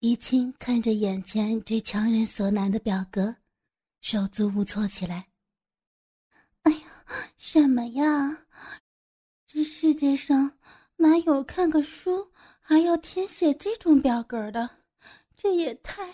怡清看着眼前这强人所难的表格，手足无措起来。哎呀，什么呀？这世界上哪有看个书还要填写这种表格的？这也太……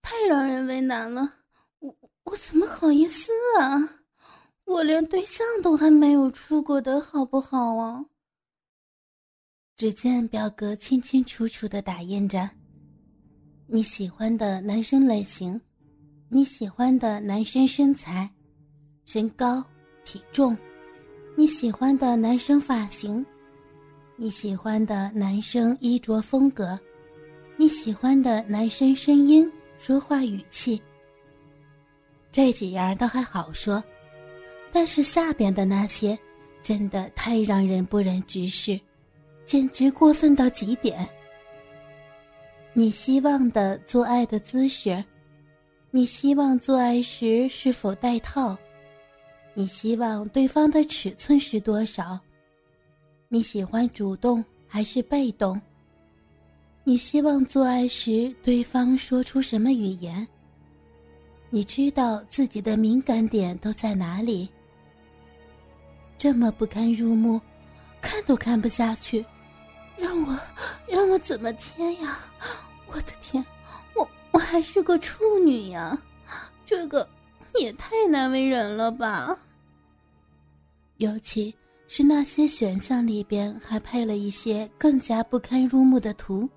太让人为难了。我我怎么好意思啊？我连对象都还没有出过的好不好啊？只见表格清清楚楚的打印着。你喜欢的男生类型，你喜欢的男生身材、身高、体重，你喜欢的男生发型，你喜欢的男生衣着风格，你喜欢的男生声音、说话语气。这几样倒还好说，但是下边的那些，真的太让人不忍直视，简直过分到极点。你希望的做爱的姿势，你希望做爱时是否戴套？你希望对方的尺寸是多少？你喜欢主动还是被动？你希望做爱时对方说出什么语言？你知道自己的敏感点都在哪里？这么不堪入目，看都看不下去，让我让我怎么填呀？我的天，我我还是个处女呀，这个也太难为人了吧。尤其是那些选项里边还配了一些更加不堪入目的图。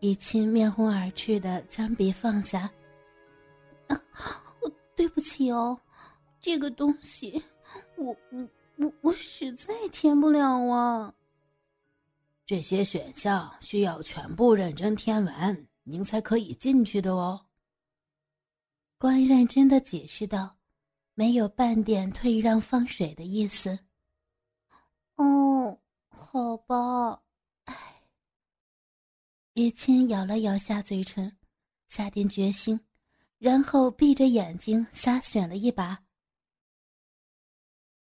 以清面红耳赤的将笔放下，啊，我对不起哦，这个东西，我我我我实在填不了啊。这些选项需要全部认真填完，您才可以进去的哦。官认真的解释道，没有半点退让放水的意思。哦，好吧，唉。叶青咬了咬下嘴唇，下定决心，然后闭着眼睛瞎选了一把。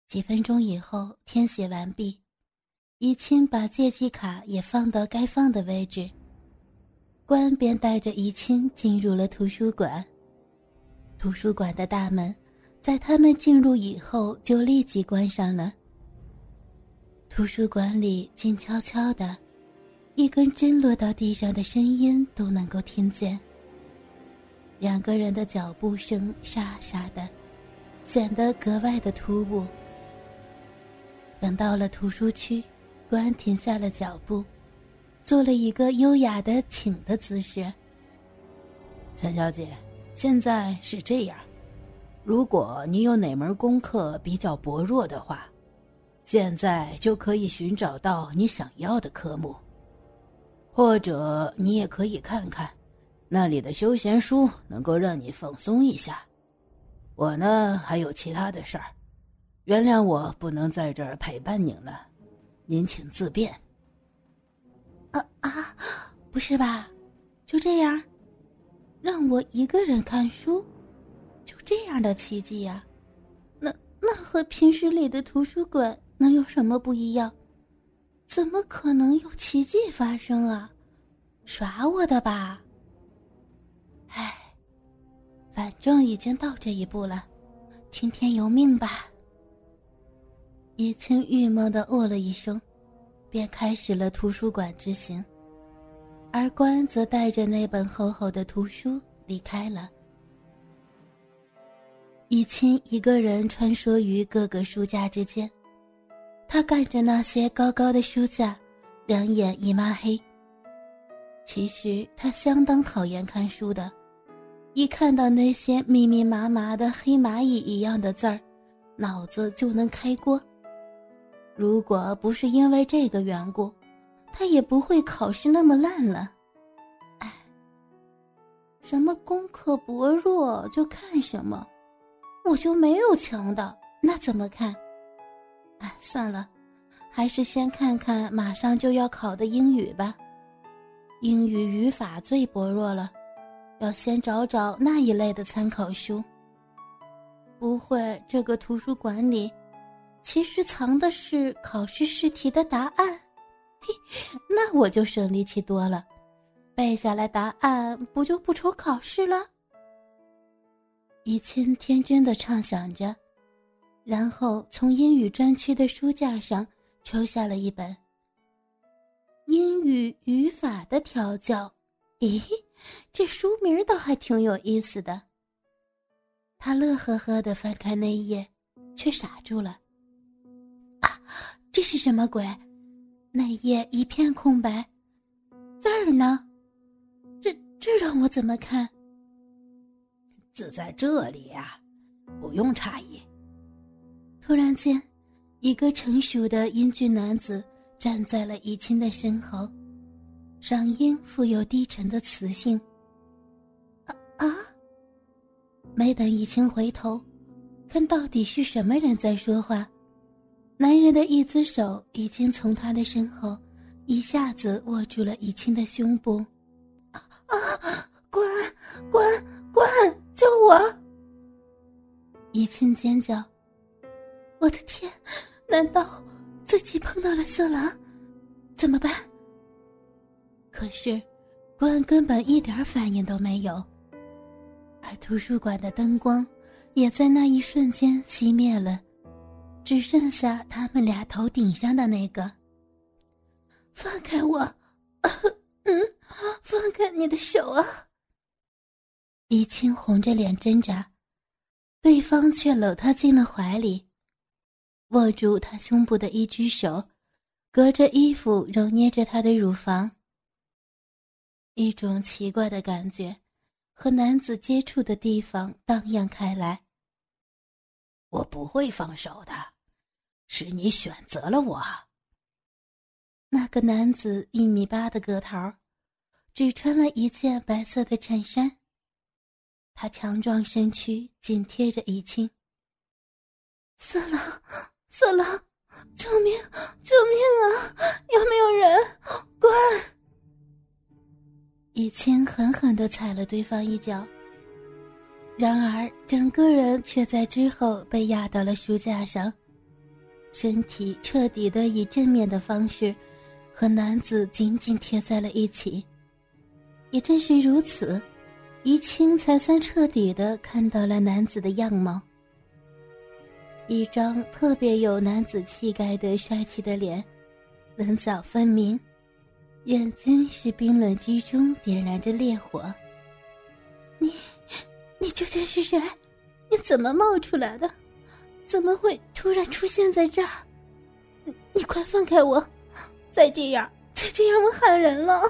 几分钟以后，填写完毕。怡清把借记卡也放到该放的位置，关便带着怡清进入了图书馆。图书馆的大门在他们进入以后就立即关上了。图书馆里静悄悄的，一根针落到地上的声音都能够听见。两个人的脚步声沙沙的，显得格外的突兀。等到了图书区。关停下了脚步，做了一个优雅的请的姿势。陈小姐，现在是这样：如果你有哪门功课比较薄弱的话，现在就可以寻找到你想要的科目，或者你也可以看看那里的休闲书，能够让你放松一下。我呢，还有其他的事儿，原谅我不能在这儿陪伴您了。您请自便。啊啊，不是吧？就这样，让我一个人看书，就这样的奇迹呀？那那和平时里的图书馆能有什么不一样？怎么可能有奇迹发生啊？耍我的吧？唉，反正已经到这一步了，听天由命吧。叶青郁闷的哦了一声，便开始了图书馆之行。而关则带着那本厚厚的图书离开了。叶青一个人穿梭于各个书架之间，他看着那些高高的书架，两眼一抹黑。其实他相当讨厌看书的，一看到那些密密麻麻的黑蚂蚁一样的字儿，脑子就能开锅。如果不是因为这个缘故，他也不会考试那么烂了。哎，什么功课薄弱就看什么，我就没有强的，那怎么看？哎，算了，还是先看看马上就要考的英语吧。英语语法最薄弱了，要先找找那一类的参考书。不会，这个图书馆里。其实藏的是考试试题的答案，嘿，那我就省力气多了。背下来答案，不就不愁考试了？以清天真的畅想着，然后从英语专区的书架上抽下了一本《英语语法的调教》。咦，这书名倒还挺有意思的。他乐呵呵的翻开那一页，却傻住了。这是什么鬼？那页一片空白，字儿呢？这这让我怎么看？字在这里呀，不用诧异。突然间，一个成熟的英俊男子站在了怡清的身后，嗓音富有低沉的磁性。啊啊！没等怡清回头，看到底是什么人在说话。男人的一只手已经从他的身后一下子握住了怡清的胸部。啊！滚！滚！滚！救我！怡清尖叫：“我的天！难道自己碰到了色狼？怎么办？”可是，关根本一点反应都没有，而图书馆的灯光也在那一瞬间熄灭了。只剩下他们俩头顶上的那个。放开我！嗯，放开你的手啊！怡清红着脸挣扎，对方却搂她进了怀里，握住她胸部的一只手，隔着衣服揉捏着她的乳房。一种奇怪的感觉，和男子接触的地方荡漾开来。我不会放手的。是你选择了我。那个男子一米八的个头，只穿了一件白色的衬衫。他强壮身躯紧贴着怡清。色狼，色狼，救命，救命啊！有没有人？滚！怡清狠狠的踩了对方一脚，然而整个人却在之后被压到了书架上。身体彻底的以正面的方式和男子紧紧贴在了一起。也正是如此，怡清才算彻底的看到了男子的样貌。一张特别有男子气概的帅气的脸，棱角分明，眼睛是冰冷之中点燃着烈火。你，你究竟是谁？你怎么冒出来的？怎么会突然出现在这儿？你你快放开我！再这样，再这样，我喊人了。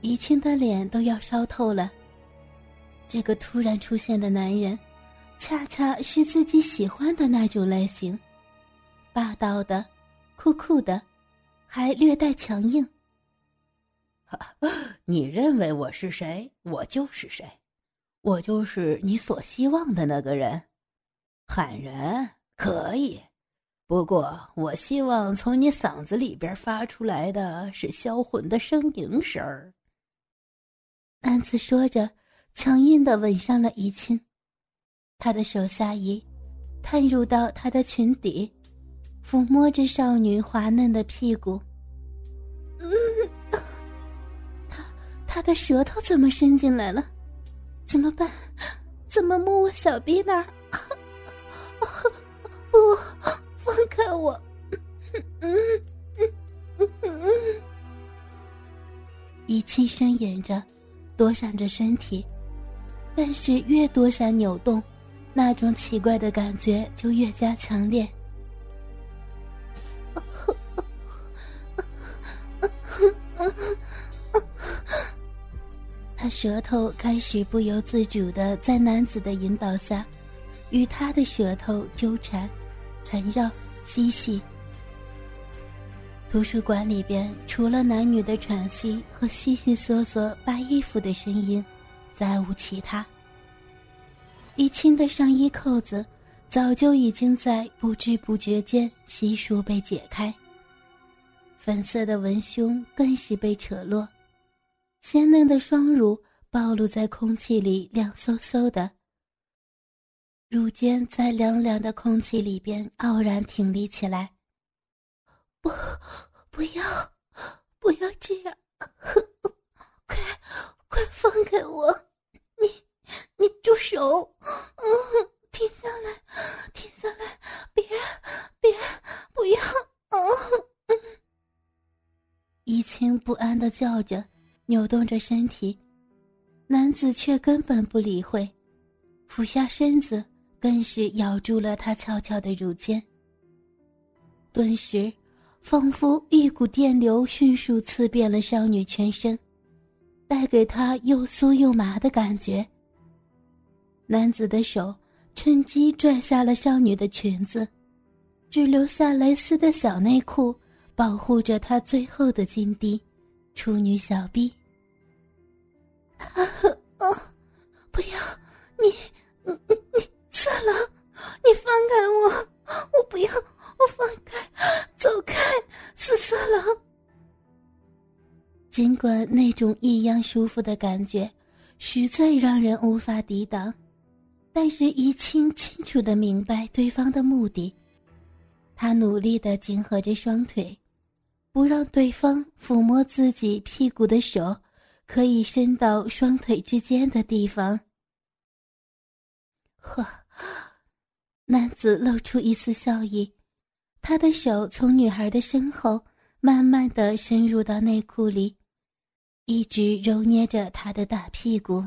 怡清的脸都要烧透了。这个突然出现的男人，恰恰是自己喜欢的那种类型，霸道的，酷酷的，还略带强硬。你认为我是谁？我就是谁，我就是你所希望的那个人。喊人可以，不过我希望从你嗓子里边发出来的是销魂的呻吟声儿。男子说着，强硬的吻上了怡清，他的手下移，探入到她的裙底，抚摸着少女滑嫩的屁股。嗯，他他的舌头怎么伸进来了？怎么办？怎么摸我小臂那儿？我！嗯嗯嗯嗯一气呻吟着，躲闪着身体，但是越躲闪扭动，那种奇怪的感觉就越加强烈。他舌头开始不由自主的在男子的引导下。与他的舌头纠缠、缠绕、嬉戏。图书馆里边除了男女的喘息和悉悉索索扒衣服的声音，再无其他。一清的上衣扣子早就已经在不知不觉间悉数被解开，粉色的文胸更是被扯落，鲜嫩的双乳暴露在空气里，凉飕飕的。乳尖在凉凉的空气里边傲然挺立起来。不，不要，不要这样！快，快放开我！你你住手！嗯，停下来，停下来！别别不要！嗯，怡清不安的叫着，扭动着身体，男子却根本不理会，俯下身子，更是咬住了她翘翘的乳尖。顿时，仿佛一股电流迅速刺遍了少女全身，带给她又酥又麻的感觉。男子的手趁机拽下了少女的裙子，只留下蕾丝的小内裤保护着她最后的金地，处女小臂。啊！不要！你你尽管那种异样舒服的感觉实在让人无法抵挡，但是怡清清楚的明白对方的目的。他努力的紧合着双腿，不让对方抚摸自己屁股的手可以伸到双腿之间的地方。呵，男子露出一丝笑意。他的手从女孩的身后慢慢的深入到内裤里，一直揉捏着他的大屁股。